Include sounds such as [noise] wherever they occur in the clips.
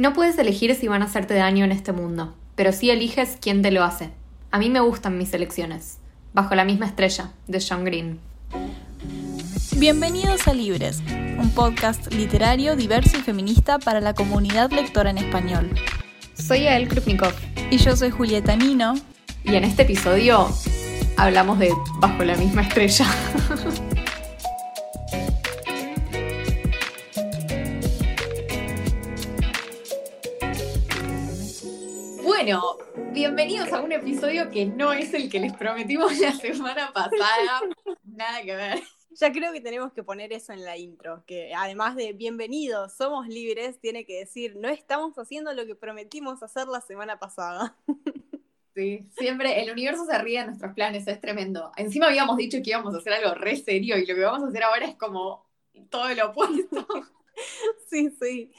No puedes elegir si van a hacerte daño en este mundo, pero sí eliges quién te lo hace. A mí me gustan mis elecciones. Bajo la misma estrella, de John Green. Bienvenidos a Libres, un podcast literario diverso y feminista para la comunidad lectora en español. Soy Ael Krupnikov. Y yo soy Julieta Nino. Y en este episodio hablamos de Bajo la misma estrella. [laughs] Bueno, bienvenidos a un episodio que no es el que les prometimos [laughs] la semana pasada. Nada que ver. Ya creo que tenemos que poner eso en la intro, que además de bienvenidos, somos libres, tiene que decir, no estamos haciendo lo que prometimos hacer la semana pasada. [laughs] Sí, siempre el universo se ríe de nuestros planes, es tremendo. Encima habíamos dicho que íbamos a hacer algo re serio y lo que vamos a hacer ahora es como todo lo opuesto. [laughs] Sí, sí.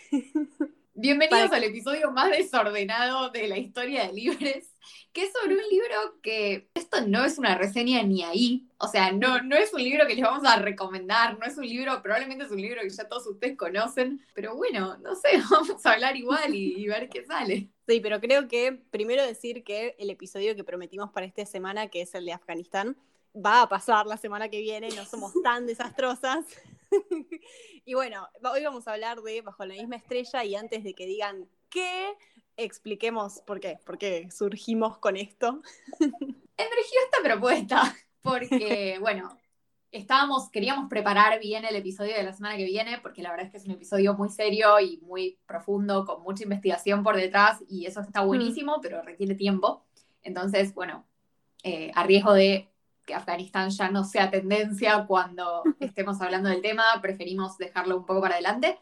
Bienvenidos al episodio más desordenado de la historia de Libres, que es sobre un libro que esto no es una reseña ni ahí, o sea, no, no es un libro que les vamos a recomendar, no es un libro, probablemente es un libro que ya todos ustedes conocen, pero bueno, no sé, [laughs] vamos a hablar igual y, ver qué sale. Sí, pero creo que primero decir que el episodio que prometimos para esta semana, que es el de Afganistán, va a pasar la semana que viene, no somos tan desastrosas. [laughs] [laughs] y bueno, hoy vamos a hablar de Bajo la misma estrella y antes de que digan qué, expliquemos por qué, por qué surgimos con esto. [laughs] Emergió esta propuesta porque, [laughs] bueno, estábamos, queríamos preparar bien el episodio de la semana que viene, porque la verdad es que es un episodio muy serio y muy profundo, con mucha investigación por detrás, y eso está mm. buenísimo, pero requiere tiempo. Entonces, bueno, eh, a riesgo de que Afganistán ya no sea tendencia cuando [laughs] estemos hablando del tema, preferimos dejarlo un poco para adelante.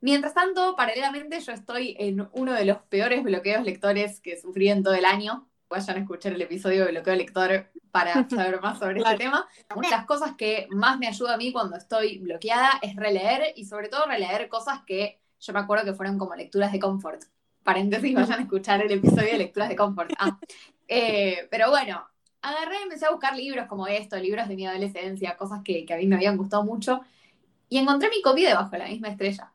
Mientras tanto, paralelamente, yo estoy en uno de los peores bloqueos lectores que sufrí en todo el año. Vayan a escuchar el episodio de bloqueo lector para [laughs] saber más sobre este tema. Una de las cosas que más me ayuda a mí cuando estoy bloqueada es releer y sobre todo releer cosas que yo me acuerdo que fueron como lecturas de confort. Paréntesis, vayan a escuchar el episodio de lecturas de confort. Ah, [laughs] eh, pero bueno, agarré y empecé a buscar libros como esto, libros de mi adolescencia, cosas que, a mí me habían gustado mucho, y encontré mi copia debajo de la misma estrella.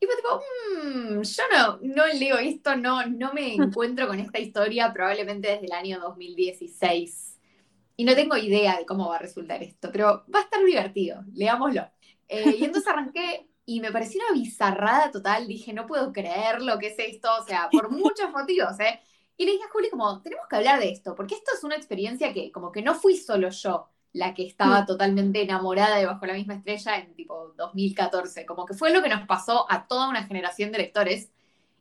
Y fue tipo, mmm, yo no, no leo esto, no, no me [laughs] encuentro con esta historia probablemente desde el año 2016. Y no tengo idea de cómo va a resultar esto, pero va a estar divertido, leámoslo. Eh, y entonces arranqué y me pareció una bizarrada total, dije, no puedo creer lo que es esto, o sea, por muchos motivos, ¿eh? Y le dije a Juli como, tenemos que hablar de esto, porque esto es una experiencia que como que no fui solo yo la que estaba mm. totalmente enamorada de Bajo la misma estrella en tipo 2014, como que fue lo que nos pasó a toda una generación de lectores.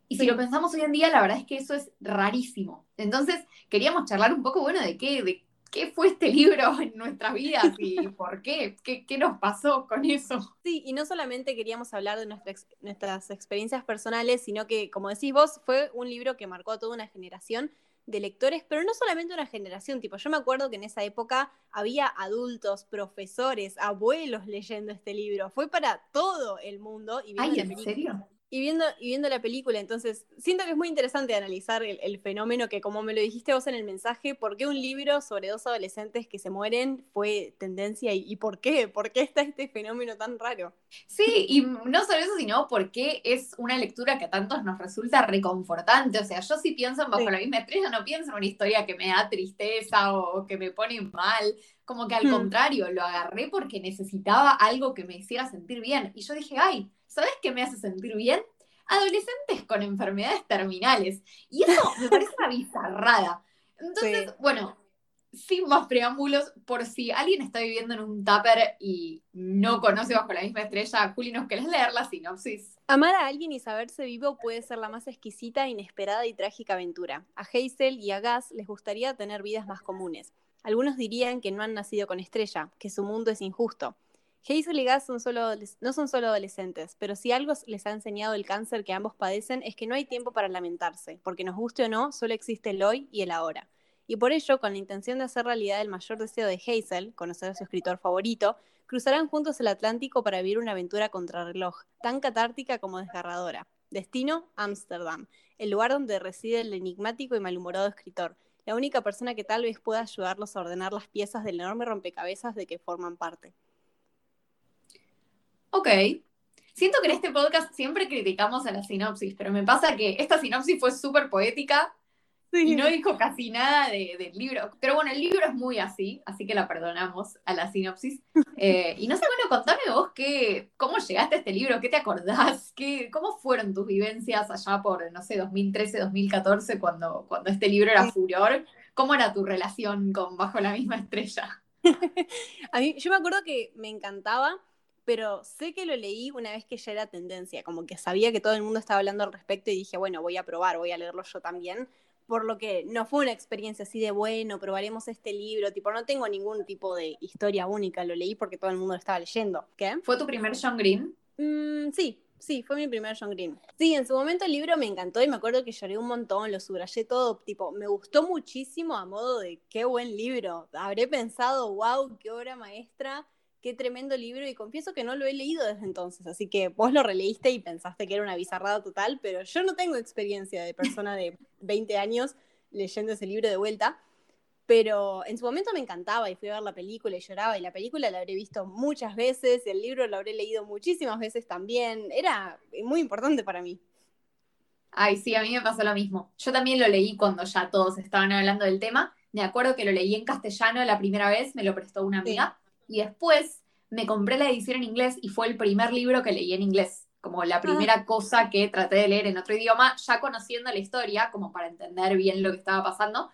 Y si lo pensamos hoy en día, la verdad es que eso es rarísimo. Entonces, queríamos charlar un poco, bueno, de qué, de qué fue este libro en nuestras vidas y por qué, qué, nos pasó con eso. Sí, y no solamente queríamos hablar de nuestras experiencias personales, sino que, como decís vos, fue un libro que marcó a toda una generación de lectores, pero no solamente una generación, tipo, yo me acuerdo que en esa época había adultos, profesores, abuelos leyendo este libro, fue para todo el mundo. Y Ay, ¿en serio? Y viendo, y viendo la película. Entonces, siento que es muy interesante analizar el, fenómeno que, como me lo dijiste vos en el mensaje, ¿por qué un libro sobre dos adolescentes que se mueren fue tendencia y, por qué? ¿Por qué está este fenómeno tan raro? Sí, y no solo eso, sino porque es una lectura que a tantos nos resulta reconfortante. O sea, yo si pienso en Bajo la misma estrella, no pienso en una historia que me da tristeza o que me pone mal. Como que al hmm. contrario, lo agarré porque necesitaba algo que me hiciera sentir bien. Y yo dije, ay, ¿sabes qué me hace sentir bien? Adolescentes con enfermedades terminales. Y eso me parece una bizarrada. Entonces, bueno, sin más preámbulos, por si alguien está viviendo en un tupper y no conoce bajo la misma estrella, Juli, ¿nos querés leer la sinopsis? Amar a alguien y saberse vivo puede ser la más exquisita, inesperada y trágica aventura. A Hazel y a Gus les gustaría tener vidas más comunes. Algunos dirían que no han nacido con estrella, que su mundo es injusto. Hazel y solo, no son solo adolescentes, pero si algo les ha enseñado el cáncer que ambos padecen es que no hay tiempo para lamentarse, porque nos guste o no, solo existe el hoy y el ahora. Y por ello, con la intención de hacer realidad el mayor deseo de Hazel, conocer a su escritor favorito, cruzarán juntos el Atlántico para vivir una aventura contrarreloj, tan catártica como desgarradora. Destino, Ámsterdam, el lugar donde reside el enigmático y malhumorado escritor, la única persona que tal vez pueda ayudarlos a ordenar las piezas del enorme rompecabezas de que forman parte. Ok. Siento que en este podcast siempre criticamos a la sinopsis, pero me pasa que esta sinopsis fue súper poética y no dijo casi nada del libro. Pero bueno, el libro es muy así, así que la perdonamos a la sinopsis. [laughs] Eh, y no sé, bueno, contame vos qué, cómo llegaste a este libro, qué te acordás, qué, cómo fueron tus vivencias allá por, no sé, 2013, 2014, cuando, cuando este libro era furor. ¿Cómo era tu relación con Bajo la misma estrella? [laughs] a mí, yo me acuerdo que me encantaba, pero sé que lo leí una vez que ya era tendencia, como que sabía que todo el mundo estaba hablando al respecto y dije, bueno, voy a probar, voy a leerlo yo también por lo que no fue una experiencia así de bueno, probaremos este libro, tipo, no tengo ningún tipo de historia única, lo leí porque todo el mundo lo estaba leyendo. ¿Qué? ¿Fue tu primer John Green? Mm, sí, sí, fue mi primer John Green. Sí, en su momento el libro me encantó y me acuerdo que lloré un montón, lo subrayé todo, tipo, me gustó muchísimo a modo de qué buen libro. Habré pensado, wow, qué obra maestra qué tremendo libro y confieso que no lo he leído desde entonces, así que vos lo releíste y pensaste que era una bizarrada total, pero yo no tengo experiencia de persona de [laughs] 20 años leyendo ese libro de vuelta, pero en su momento me encantaba y fui a ver la película y lloraba y la película la habré visto muchas veces y el libro lo habré leído muchísimas veces también, era muy importante para mí. Ay, sí, a mí me pasó lo mismo. Yo también lo leí cuando ya todos estaban hablando del tema. Me acuerdo que lo leí en castellano la primera vez, me lo prestó una amiga. Y después me compré la edición en inglés y fue el primer libro que leí en inglés, como la ah. primera cosa que traté de leer en otro idioma, ya conociendo la historia, como para entender bien lo que estaba pasando.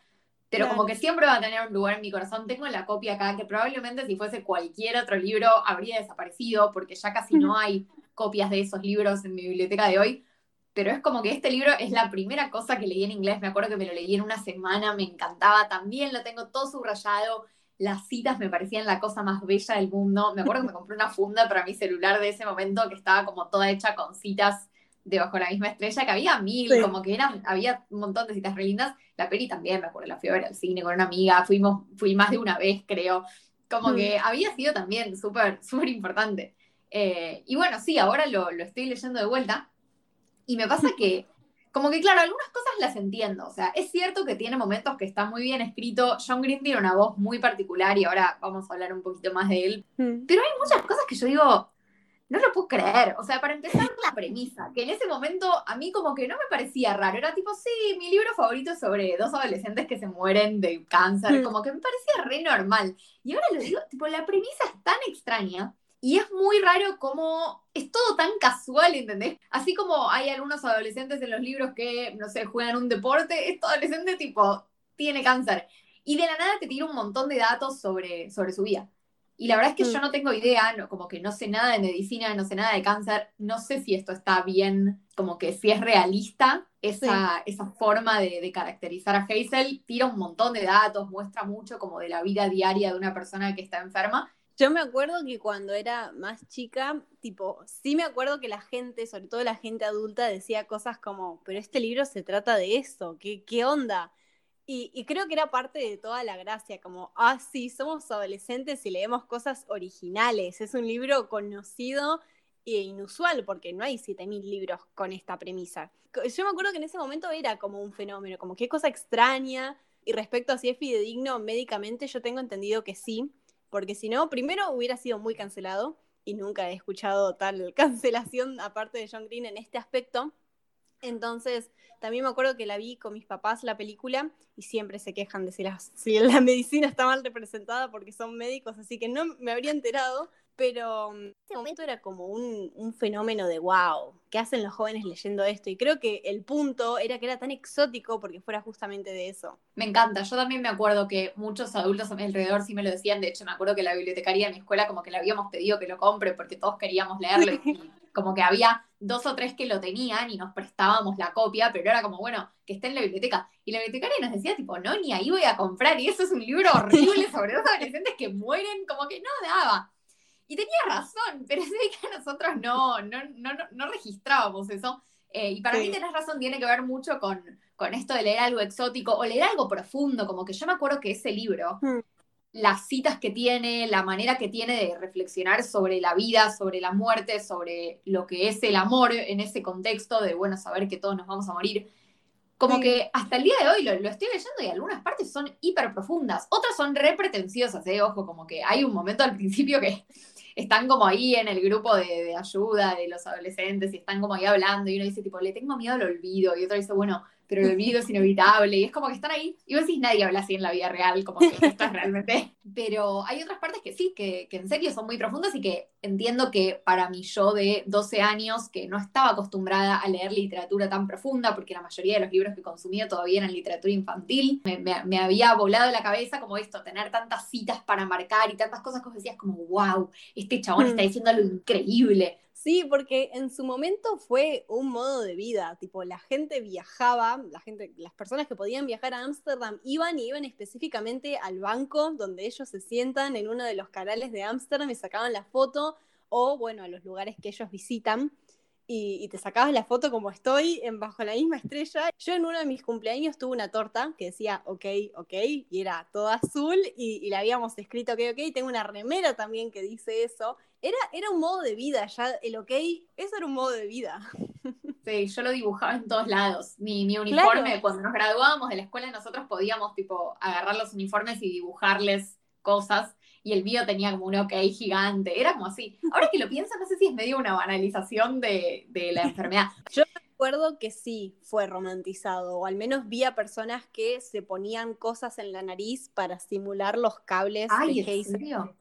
Pero como que siempre va a tener un lugar en mi corazón. Tengo la copia acá, que probablemente si fuese cualquier otro libro habría desaparecido, porque ya casi no hay copias de esos libros en mi biblioteca de hoy. Pero es como que este libro es la primera cosa que leí en inglés. Me acuerdo que me lo leí en una semana, me encantaba. También lo tengo todo subrayado las citas me parecían la cosa más bella del mundo. Me acuerdo que me compré una funda para mi celular de ese momento que estaba como toda hecha con citas debajo de la misma estrella, que había mil, como que eran, había un montón de citas re lindas. La peli también, me acuerdo, la fui a ver al cine con una amiga, fuimos, fui más de una vez, creo. Como mm. que había sido también súper, súper importante. Eh, y bueno, sí, ahora lo, lo estoy leyendo de vuelta. Y me pasa que como que claro, algunas cosas las entiendo. O sea, es cierto que tiene momentos que está muy bien escrito. John Green tiene una voz muy particular y ahora vamos a hablar un poquito más de él. Hmm. Pero hay muchas cosas que yo digo, no lo puedo creer. O sea, para empezar, la premisa, que en ese momento a mí como que no me parecía raro. Era tipo, sí, mi libro favorito es sobre dos adolescentes que se mueren de cáncer. Hmm. Como que me parecía re normal. Y ahora lo digo, tipo, la premisa es tan extraña y es muy raro como es todo tan casual, ¿entendés? Así como hay algunos adolescentes en los libros que, no sé, juegan un deporte, este adolescente tipo tiene cáncer. Y de la nada te tira un montón de datos sobre, sobre su vida. Y la verdad es que yo mm. no tengo idea, no, como que no sé nada de medicina, no sé nada de cáncer, no sé si esto está bien, como que si es realista esa, esa forma de, de, caracterizar a Hazel. Tira un montón de datos, muestra mucho como de la vida diaria de una persona que está enferma. Yo me acuerdo que cuando era más chica, tipo, sí me acuerdo que la gente, sobre todo la gente adulta, decía cosas como, pero este libro se trata de eso, ¿qué, qué onda? Y, creo que era parte de toda la gracia, como, ah, sí, somos adolescentes y leemos cosas originales. Es un libro conocido e inusual, porque no hay 7.000 libros con esta premisa. Yo me acuerdo que en ese momento era como un fenómeno, como qué cosa extraña. Y respecto a si es fidedigno médicamente, yo tengo entendido que sí, porque si no, primero hubiera sido muy cancelado y nunca he escuchado tal [laughs] cancelación aparte de John Green en este aspecto. Entonces, también me acuerdo que la vi con mis papás la película y siempre se quejan de si la, si la [laughs] medicina está mal representada porque son médicos, así que no me habría enterado pero en ese momento era como un, fenómeno de wow, ¿qué hacen los jóvenes leyendo esto? Y creo que el punto era que era tan exótico porque fuera justamente de eso. Me encanta, yo también me acuerdo que muchos adultos a mi alrededor sí me lo decían, de hecho me acuerdo que la bibliotecaria de mi escuela como que le habíamos pedido que lo compre porque todos queríamos leerlo y [laughs] como que había dos o tres que lo tenían y nos prestábamos la copia, pero era como, bueno, que esté en la biblioteca. Y la bibliotecaria nos decía, tipo, no, ni ahí voy a comprar, y eso es un libro horrible [laughs] sobre dos adolescentes que mueren, como que no daba. Y tenía razón, [laughs] pero es que nosotros no, no, no, no registrábamos eso. Eh, y para mí tenés razón, tiene que ver mucho con, con esto de leer algo exótico o leer algo profundo, como que yo me acuerdo que ese libro, hmm. las citas que tiene, la manera que tiene de reflexionar sobre la vida, sobre la muerte, sobre lo que es el amor en ese contexto de, bueno, saber que todos nos vamos a morir. Como que hasta el día de hoy lo, lo, estoy leyendo y algunas partes son hiper profundas, otras son re pretenciosas, ¿eh? Ojo, como que hay un momento al principio que [laughs] están como ahí en el grupo de, de, ayuda de los adolescentes y están como ahí hablando y uno dice tipo, le tengo miedo al olvido y otro dice, bueno, pero el olvido es inevitable. Y es como que están ahí. Y vos decís, nadie habla así en la vida real, como que [laughs] esto es realmente. Pero hay otras partes que sí, que, que en serio son muy profundas y que entiendo que para mi yo de 12 años, que no estaba acostumbrada a leer literatura tan profunda, porque la mayoría de los libros que consumía todavía eran literatura infantil, me, me, me había volado la cabeza como esto, tener tantas citas para marcar y tantas cosas que vos decías como, wow, este chabón está mm. diciendo algo increíble. Sí, porque en su momento fue un modo de vida, tipo la gente viajaba, la gente, las personas que podían viajar a Ámsterdam iban y iban específicamente al banco donde ellos se sientan en uno de los canales de Ámsterdam y sacaban la foto o bueno, a los lugares que ellos visitan y, te sacabas la foto como estoy en bajo la misma estrella. Yo en uno de mis cumpleaños tuve una torta que decía ok, ok, y era toda azul y, y le habíamos escrito ok, ok. Tengo una remera también que dice eso. Era, era un modo de vida, ya el ok, eso era un modo de vida. [laughs] Sí, yo lo dibujaba en todos lados. Mi, mi uniforme, cuando nos graduábamos de la escuela, nosotros podíamos tipo agarrar los uniformes y dibujarles cosas y el mío tenía como un ok gigante, era como así. Ahora que lo [laughs] pienso, no sé si es medio una banalización de, de la enfermedad. [laughs] Yo recuerdo que sí fue romantizado, o al menos vi a personas que se ponían cosas en la nariz para simular los cables Ay, de ¿en serio?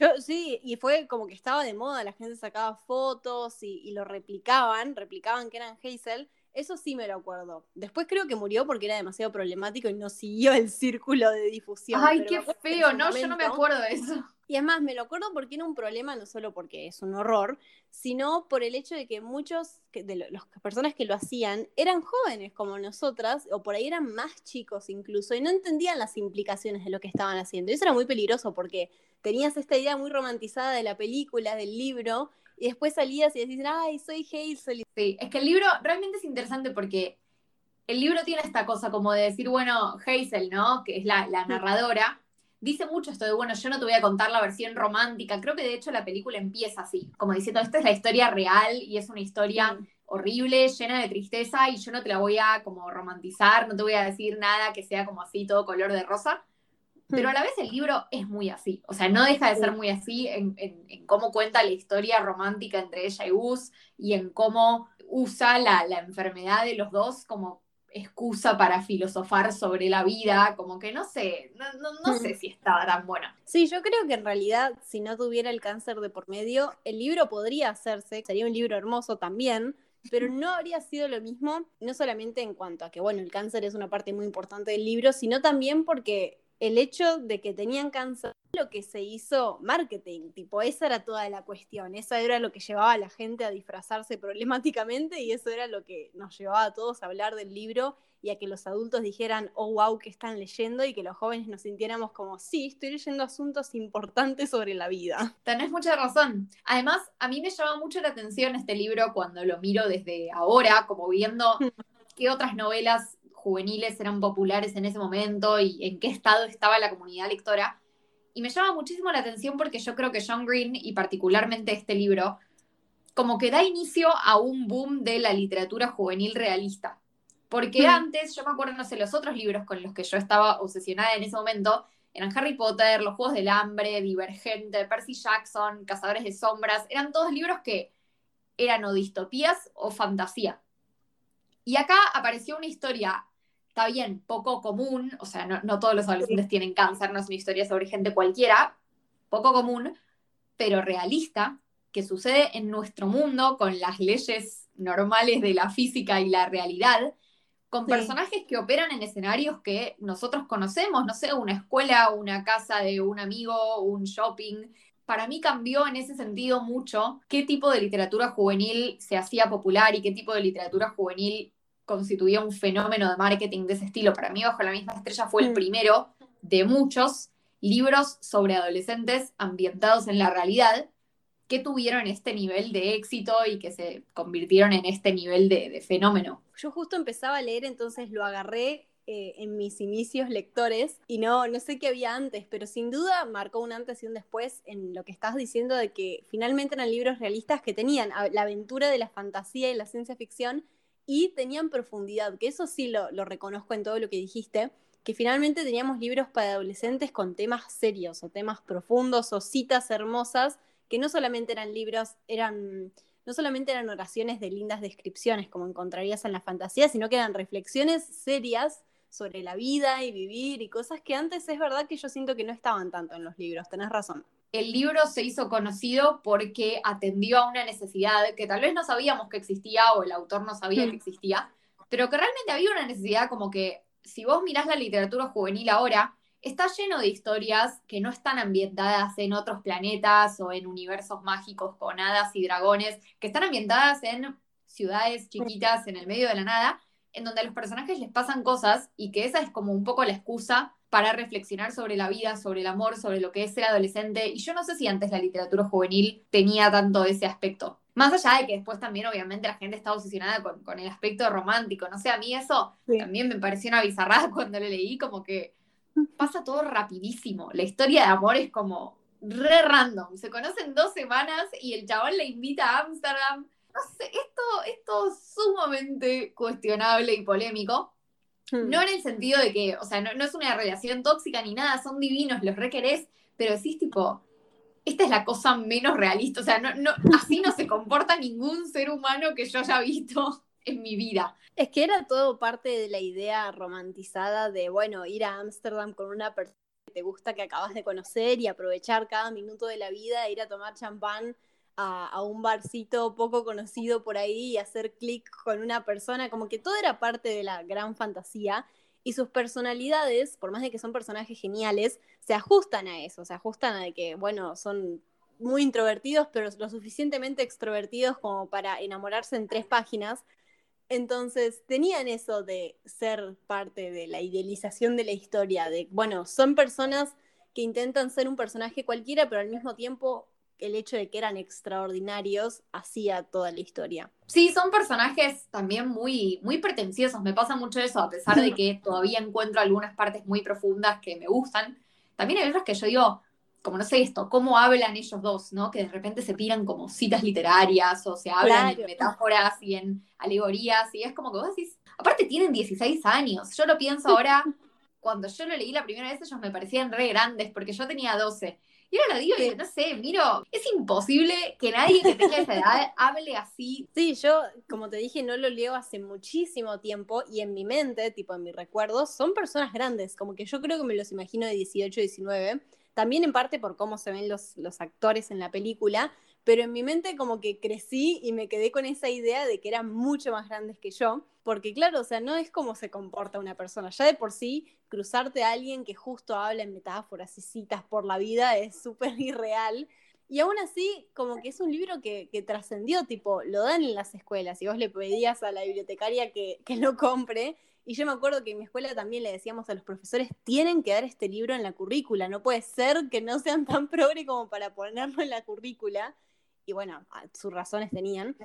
Yo, sí, y fue como que estaba de moda, la gente sacaba fotos y, y lo replicaban, replicaban que eran Hazel, eso sí me lo acuerdo. Después creo que murió porque era demasiado problemático y no siguió el círculo de difusión. Ay, qué feo, no, yo no me acuerdo de eso. Y además me lo acuerdo porque era un problema no solo porque es un horror, sino por el hecho de que muchos de las personas que lo hacían eran jóvenes como nosotras, o por ahí eran más chicos incluso, y no entendían las implicaciones de lo que estaban haciendo. Y eso era muy peligroso porque tenías esta idea muy romantizada de la película, del libro, y después salías y decís, ay, soy Hazel. Sí, es que el libro realmente es interesante porque el libro tiene esta cosa como de decir, bueno, Hazel, ¿no? Que es la, la narradora, dice mucho esto de, bueno, yo no te voy a contar la versión romántica. Creo que de hecho la película empieza así, como diciendo, esta es la historia real y es una historia horrible, llena de tristeza y yo no te la voy a como romantizar, no te voy a decir nada que sea como así, todo color de rosa. Pero a la vez el libro es muy así, o sea, no deja de ser muy así en, cómo cuenta la historia romántica entre ella y Gus y en cómo usa la, enfermedad de los dos como excusa para filosofar sobre la vida, como que no sé, no, no, sé si estaba tan buena. Sí, yo creo que en realidad si no tuviera el cáncer de por medio, el libro podría hacerse, sería un libro hermoso también, pero no habría sido lo mismo, no solamente en cuanto a que, bueno, el cáncer es una parte muy importante del libro, sino también porque el hecho de que tenían cáncer, lo que se hizo marketing, tipo, esa era toda la cuestión, esa era lo que llevaba a la gente a disfrazarse problemáticamente y eso era lo que nos llevaba a todos a hablar del libro y a que los adultos dijeran, oh, wow, que están leyendo y que los jóvenes nos sintiéramos como, sí, estoy leyendo asuntos importantes sobre la vida. Tenés mucha razón. Además, a mí me llama mucho la atención este libro cuando lo miro desde ahora, como viendo [laughs] qué otras novelas juveniles eran populares en ese momento y en qué estado estaba la comunidad lectora. Y me llama muchísimo la atención porque yo creo que John Green, y particularmente este libro, como que da inicio a un boom de la literatura juvenil realista. Porque hmm. antes, yo me acuerdo, no sé, los otros libros con los que yo estaba obsesionada en ese momento eran Harry Potter, Los Juegos del Hambre, Divergente, Percy Jackson, Cazadores de Sombras, eran todos libros que eran o distopías o fantasía. Y acá apareció una historia está bien, poco común, o sea, no, todos los adolescentes tienen cáncer, no es una historia sobre gente cualquiera, poco común, pero realista, que sucede en nuestro mundo con las leyes normales de la física y la realidad, con personajes que operan en escenarios que nosotros conocemos, no sé, una escuela, una casa de un amigo, un shopping. Para mí cambió en ese sentido mucho qué tipo de literatura juvenil se hacía popular y qué tipo de literatura juvenil constituía un fenómeno de marketing de ese estilo. Para mí, Bajo la misma estrella fue el mm. primero de muchos libros sobre adolescentes ambientados en la realidad que tuvieron este nivel de éxito y que se convirtieron en este nivel de, fenómeno. Yo justo empezaba a leer, entonces lo agarré eh, en mis inicios lectores y no, no sé qué había antes, pero sin duda marcó un antes y un después en lo que estás diciendo de que finalmente eran libros realistas que tenían la aventura de la fantasía y la ciencia ficción, y tenían profundidad, que eso sí lo, reconozco en todo lo que dijiste, que finalmente teníamos libros para adolescentes con temas serios o temas profundos o citas hermosas que no solamente eran libros, eran no solamente eran oraciones de lindas descripciones como encontrarías en la fantasía, sino que eran reflexiones serias sobre la vida y vivir y cosas que antes es verdad que yo siento que no estaban tanto en los libros, tenés razón. El libro se hizo conocido porque atendió a una necesidad que tal vez no sabíamos que existía o el autor no sabía que existía, pero que realmente había una necesidad como que si vos mirás la literatura juvenil ahora, está lleno de historias que no están ambientadas en otros planetas o en universos mágicos con hadas y dragones, que están ambientadas en ciudades chiquitas en el medio de la nada, en donde a los personajes les pasan cosas y que esa es como un poco la excusa para reflexionar sobre la vida, sobre el amor, sobre lo que es ser adolescente. Y yo no sé si antes la literatura juvenil tenía tanto ese aspecto. Más allá de que después también, obviamente, la gente está obsesionada con, el aspecto romántico. No sé, a mí eso también me pareció una bizarrada [laughs] cuando lo leí, como que pasa todo rapidísimo. La historia de amor es como re random. Se conocen dos semanas y el chabón le invita a Ámsterdam. No sé, esto, esto es sumamente cuestionable y polémico. Hmm. No en el sentido de que, o sea, no, es una relación tóxica ni nada, son divinos, los requerés, pero decís tipo, esta es la cosa menos realista, o sea, no, no, así no se comporta ningún ser humano que yo haya visto [laughs] en mi vida. Es que era todo parte de la idea romantizada de, bueno, ir a Ámsterdam con una persona que te gusta, que acabas de conocer y aprovechar cada minuto de la vida, ir a tomar champán a, un barcito poco conocido por ahí y hacer clic con una persona, como que todo era parte de la gran fantasía. Y sus personalidades, por más de que son personajes geniales, se ajustan a eso, se ajustan a que, bueno, son muy introvertidos, pero lo suficientemente extrovertidos como para enamorarse en tres páginas, entonces tenían eso de ser parte de la idealización de la historia, de, bueno, son personas que intentan ser un personaje cualquiera, pero al mismo tiempo el hecho de que eran extraordinarios hacía toda la historia. Sí, son personajes también muy, muy pretenciosos, me pasa mucho eso, a pesar de que [laughs] todavía encuentro algunas partes muy profundas que me gustan. También hay otras que yo digo, como no sé esto, cómo hablan ellos dos, ¿no? Que de repente se tiran como citas literarias o se hablan en metáforas y en alegorías y es como que vos decís, aparte tienen 16 años, yo lo pienso [laughs] ahora, cuando yo lo leí la primera vez ellos me parecían re grandes porque yo tenía 12. Y ahora lo digo y no sé, miro, es imposible que nadie que tenga esa edad [laughs] hable así. Sí, yo, como te dije, no lo leo hace muchísimo tiempo y en mi mente, tipo en mis recuerdos, son personas grandes, como que yo creo que me los imagino de 18, 19 también en parte por cómo se ven los, los actores en la película, pero en mi mente como que crecí y me quedé con esa idea de que eran mucho más grandes que yo, porque claro, o sea, no es como se comporta una persona, ya de por sí cruzarte a alguien que justo habla en metáforas y citas por la vida es súper [laughs] irreal. Y aún así, como que es un libro que, que trascendió, tipo, lo dan en las escuelas y vos le pedías a la bibliotecaria que, que lo compre y yo me acuerdo que en mi escuela también le decíamos a los profesores, tienen que dar este libro en la currícula, no puede ser que no sean tan [laughs] progre como para ponerlo en la currícula. Y bueno, sus razones tenían.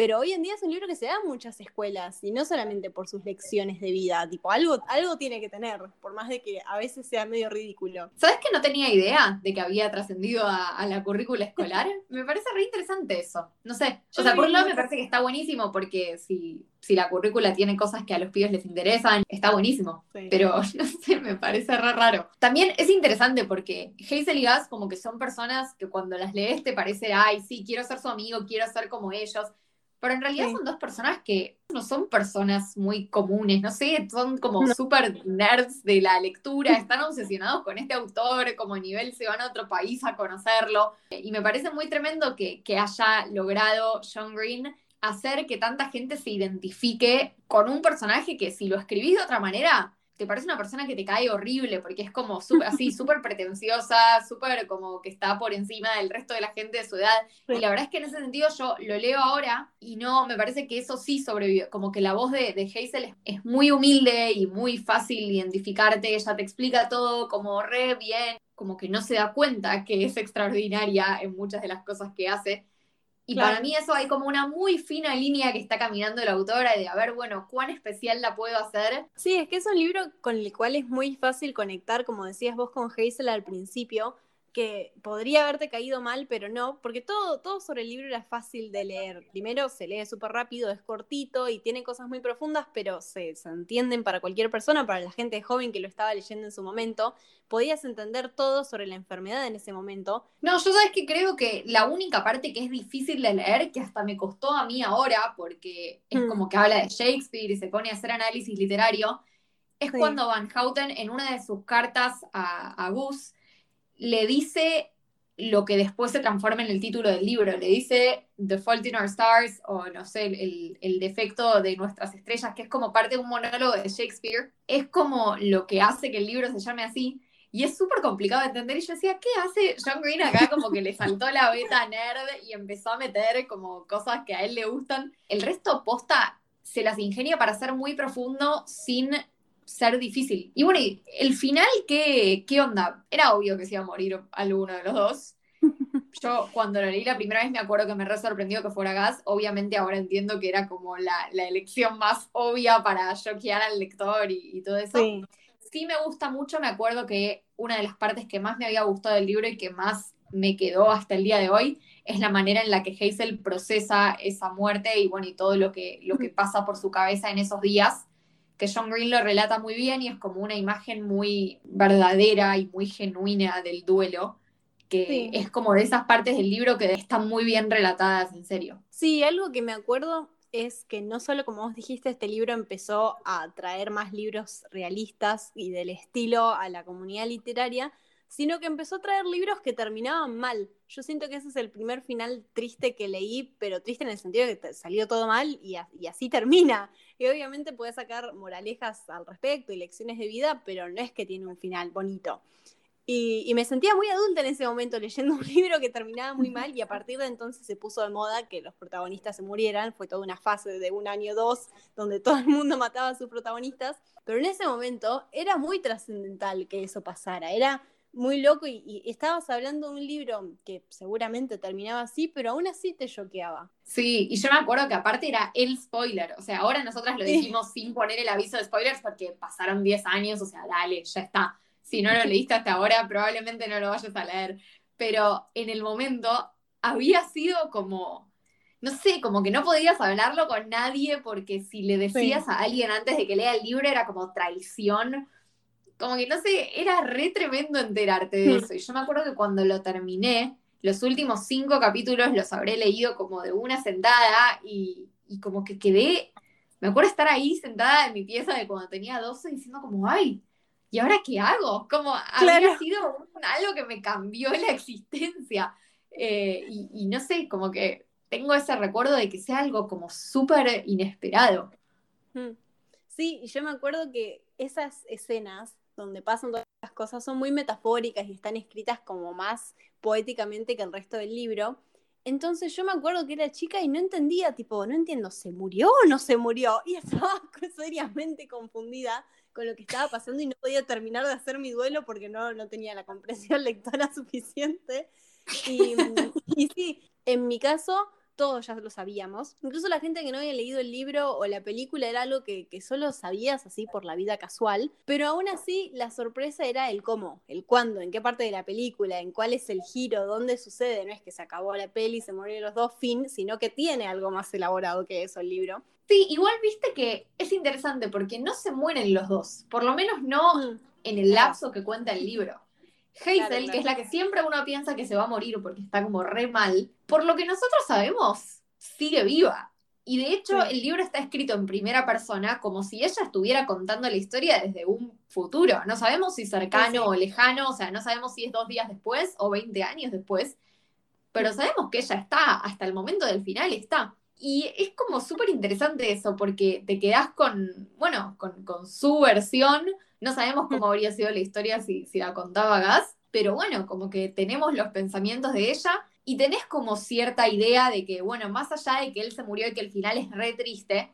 Pero hoy en día es un libro que se da en muchas escuelas y no solamente por sus lecciones de vida, tipo, algo, algo tiene que tener, por más de que a veces sea medio ridículo. ¿Sabes que no tenía idea de que había trascendido a, la currícula escolar? [laughs] me parece re interesante eso. No sé, o sea, por un lado me parece que está buenísimo porque si, si la currícula tiene cosas que a los pibes les interesan, está buenísimo. Pero [laughs] no sé, me parece re raro. También es interesante porque Hazel y Gus como que son personas que cuando las lees te parece, ay, sí, quiero ser su amigo, quiero ser como ellos pero en realidad son dos personas que no son personas muy comunes, no sé, son como súper nerds de la lectura, están obsesionados con este autor, como a nivel se van a otro país a conocerlo. Y me parece muy tremendo que, que haya logrado John Green hacer que tanta gente se identifique con un personaje que si lo escribís de otra manera, te parece una persona que te cae horrible, porque es como súper así, [laughs] súper pretenciosa, súper como que está por encima del resto de la gente de su edad. Y la verdad es que en ese sentido yo lo leo ahora y no, me parece que eso sí sobrevive, como que la voz de, de Hazel es, muy humilde y muy fácil identificarte, ella te explica todo como re bien, como que no se da cuenta que es extraordinaria en muchas de las cosas que hace. Y para mí eso hay como una muy fina línea que está caminando la autora de a ver, bueno, cuán especial la puedo hacer. Sí, es que es un libro con el cual es muy fácil conectar, como decías vos con Hazel al principio, que podría haberte caído mal, pero no, porque todo, todo sobre el libro era fácil de leer. Primero se lee súper rápido, es cortito y tiene cosas muy profundas, pero se, se, entienden para cualquier persona, para la gente joven que lo estaba leyendo en su momento. Podías entender todo sobre la enfermedad en ese momento. No, yo sabes que creo que la única parte que es difícil de leer, que hasta me costó a mí ahora, porque es mm. como que habla de Shakespeare y se pone a hacer análisis literario, es cuando Van Houten en una de sus cartas a, a Gus le dice lo que después se transforma en el título del libro. Le dice The Fault in Our Stars o no sé, el, defecto de nuestras estrellas, que es como parte de un monólogo de Shakespeare. Es como lo que hace que el libro se llame así. Y es súper complicado de entender. Y yo decía, ¿qué hace John Green acá? Como que le saltó la beta nerd y empezó a meter como cosas que a él le gustan. El resto posta se las ingenia para ser muy profundo sin ser difícil. Y bueno, el final, ¿qué, ¿qué onda? Era obvio que se iba a morir alguno de los dos. [laughs] Yo cuando lo leí la primera vez me acuerdo que me re sorprendió que fuera Gas. Obviamente ahora entiendo que era como la, elección más obvia para choquear al lector y, todo eso. Sí. sí. me gusta mucho, me acuerdo que una de las partes que más me había gustado del libro y que más me quedó hasta el día de hoy es la manera en la que Hazel procesa esa muerte y bueno, y todo lo que, lo que [laughs] pasa por su cabeza en esos días que John Green lo relata muy bien y es como una imagen muy verdadera y muy genuina del duelo, que es como de esas partes del libro que están muy bien relatadas, en serio. Sí, algo que me acuerdo es que no solo, como vos dijiste, este libro empezó a traer más libros realistas y del estilo a la comunidad literaria, sino que empezó a traer libros que terminaban mal. Yo siento que ese es el primer final triste que leí, pero triste en el sentido de que salió todo mal y, así termina. Y obviamente puede sacar moralejas al respecto y lecciones de vida, pero no es que tiene un final bonito. Y, me sentía muy adulta en ese momento leyendo [laughs] un libro que terminaba muy mal y a partir de entonces se puso de moda que los protagonistas se murieran. Fue toda una fase de un año o dos donde todo el mundo mataba a sus protagonistas. Pero en ese momento era muy trascendental que eso pasara. Era muy loco y, estabas hablando de un libro que seguramente terminaba así, pero aún así te choqueaba. Sí, y yo me acuerdo que aparte era el spoiler, o sea, ahora nosotras lo dijimos sin poner el aviso de spoilers porque pasaron 10 años, o sea, dale, ya está. Si no lo leíste hasta ahora, probablemente no lo vayas a leer, pero en el momento había sido como no sé, como que no podías hablarlo con nadie porque si le decías a alguien antes de que lea el libro era como traición como que no sé, era re tremendo enterarte de hmm. eso. Y yo me acuerdo que cuando lo terminé, los últimos cinco capítulos los habré leído como de una sentada y, como que quedé, me acuerdo estar ahí sentada en mi pieza de cuando tenía 12 diciendo como, ay, ¿y ahora qué hago? Como había sido algo que me cambió la existencia. Eh, y, y, no sé, como que tengo ese recuerdo de que sea algo como súper inesperado. Hmm. Sí, y yo me acuerdo que esas escenas donde pasan todas las cosas, son muy metafóricas y están escritas como más poéticamente que el resto del libro. Entonces yo me acuerdo que era chica y no entendía, tipo, no entiendo, ¿se murió o no se murió? Y [laughs] estaba seriamente confundida con lo que estaba pasando y no podía terminar de hacer mi duelo porque no, no tenía la comprensión [laughs] lectora suficiente. Y, y sí, en mi caso, todos ya lo sabíamos. Incluso la gente que no había leído el libro o la película era algo que, solo sabías así por la vida casual, pero aún así la sorpresa era el cómo, el cuándo, en qué parte de la película, en cuál es el giro, dónde sucede. No es que se acabó la peli, se murieron los dos, fin, sino que tiene algo más elaborado que eso el libro. Sí, igual viste que es interesante porque no se mueren los dos, por lo menos no mm. en el lapso que cuenta el libro. Hazel, que es la que siempre uno piensa que se va a morir porque está como re mal, por lo que nosotros sabemos, sigue viva. Y de hecho, el libro está escrito en primera persona como si ella estuviera contando la historia desde un futuro. No sabemos si cercano o lejano, o sea, no sabemos si es dos días después o 20 años después, pero sabemos que ella está, hasta el momento del final está. Y es como súper interesante eso, porque te quedás con, bueno, con, con su versión no sabemos cómo habría sido la historia si, si la contaba Gas, pero bueno, como que tenemos los pensamientos de ella y tenés como cierta idea de que, bueno, más allá de que él se murió y que el final es re triste,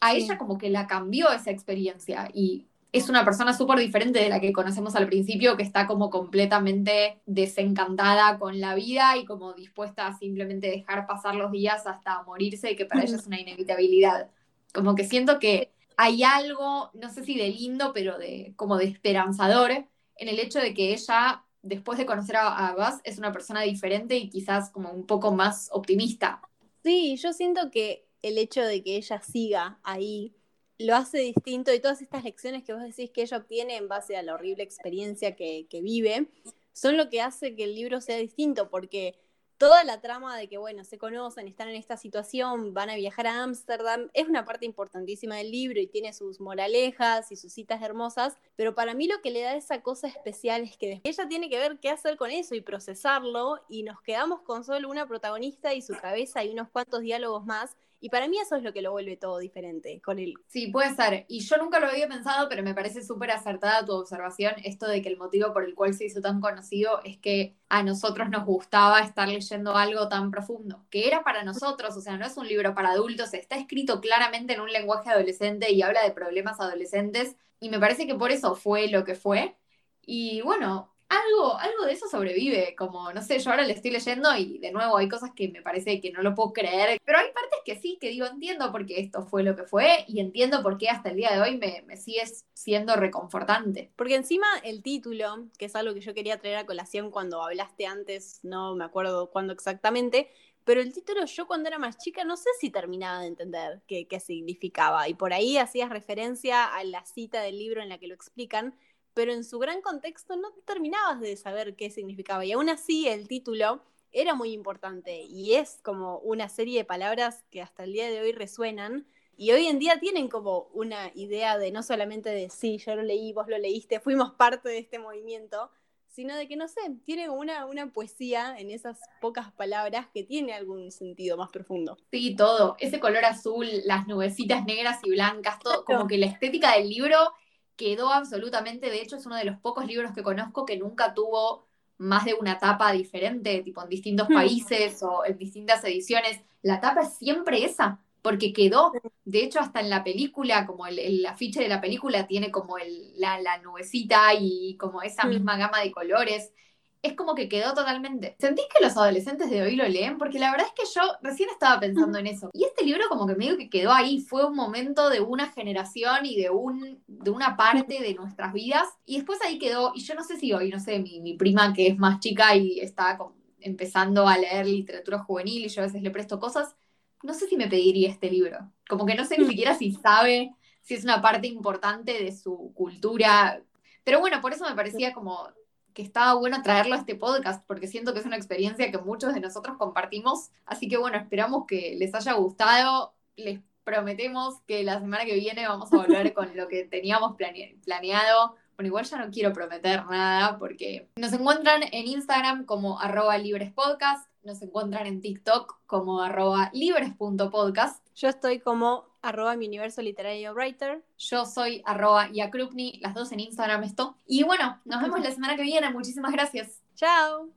a ella como que la cambió esa experiencia y es una persona súper diferente de la que conocemos al principio, que está como completamente desencantada con la vida y como dispuesta a simplemente dejar pasar los días hasta morirse y que para ella es una inevitabilidad. Como que siento que hay algo, no sé si de lindo, pero de como de esperanzador en el hecho de que ella después de conocer a, a Gus, es una persona diferente y quizás como un poco más optimista. Sí, yo siento que el hecho de que ella siga ahí lo hace distinto y todas estas lecciones que vos decís que ella obtiene en base a la horrible experiencia que, que vive, son lo que hace que el libro sea distinto, porque toda la trama de que, bueno, se conocen, están en esta situación, van a viajar a Ámsterdam, es una parte importantísima del libro y tiene sus moralejas y sus citas hermosas, pero para mí lo que le da esa cosa especial es que ella tiene que ver qué hacer con eso y procesarlo y nos quedamos con solo una protagonista y su cabeza y unos cuantos diálogos más y para mí eso es lo que lo vuelve todo diferente con él. Sí, puede ser. Y yo nunca lo había pensado, pero me parece súper acertada tu observación, esto de que el motivo por el cual se hizo tan conocido es que a nosotros nos gustaba estar leyendo algo tan profundo, que era para nosotros, o sea, no es un libro para adultos, está escrito claramente en un lenguaje adolescente y habla de problemas adolescentes, y me parece que por eso fue lo que fue. Y bueno, algo, algo de eso sobrevive, como, no sé, yo ahora le estoy leyendo y de nuevo hay cosas que me parece que no lo puedo creer, pero hay partes que sí, que digo, entiendo por qué esto fue lo que fue y entiendo por qué hasta el día de hoy me, me sigue siendo reconfortante. Porque encima el título, que es algo que yo quería traer a colación cuando hablaste antes, no me acuerdo cuándo exactamente, pero el título yo cuando era más chica no sé si terminaba de entender qué, qué significaba y por ahí hacías referencia a la cita del libro en la que lo explican, pero en su gran contexto no terminabas de saber qué significaba. Y aún así el título era muy importante y es como una serie de palabras que hasta el día de hoy resuenan y hoy en día tienen como una idea de no solamente de sí, yo lo leí, vos lo leíste, fuimos parte de este movimiento, sino de que, no sé, tiene una, una poesía en esas pocas palabras que tiene algún sentido más profundo. Sí, todo, ese color azul, las nubecitas negras y blancas, todo, como que la estética del libro quedó absolutamente, de hecho es uno de los pocos libros que conozco que nunca tuvo más de una tapa diferente, tipo en distintos hmm. países o en distintas ediciones. La tapa es siempre esa, porque quedó, de hecho hasta en la película, como el, el afiche de la película tiene como el, la, la, nubecita y como esa hmm. misma gama de colores es como que quedó totalmente. ¿Sentís que los adolescentes de hoy lo leen? Porque la verdad es que yo recién estaba pensando en eso. Y este libro como que medio que quedó ahí, fue un momento de una generación y de, un, de una parte de nuestras vidas. Y después ahí quedó, y yo no sé si hoy, no sé, mi, mi prima que es más chica y está empezando a leer literatura juvenil y yo a veces le presto cosas, no sé si me pediría este libro. Como que no sé ni siquiera si sabe si es una parte importante de su cultura. Pero bueno, por eso me parecía como que estaba bueno traerlo a este podcast porque siento que es una experiencia que muchos de nosotros compartimos. Así que bueno, esperamos que les haya gustado. Les prometemos que la semana que viene vamos a volver [laughs] con lo que teníamos planeado. Bueno, igual ya no quiero prometer nada porque nos encuentran en Instagram como arroba librespodcast, nos encuentran en TikTok como arroba libres.podcast. Yo estoy como arroba mi universo literario writer. Yo soy arroba yakrupni, las dos en Instagram esto. Y bueno, nos vemos la semana que viene. Muchísimas gracias. Chao.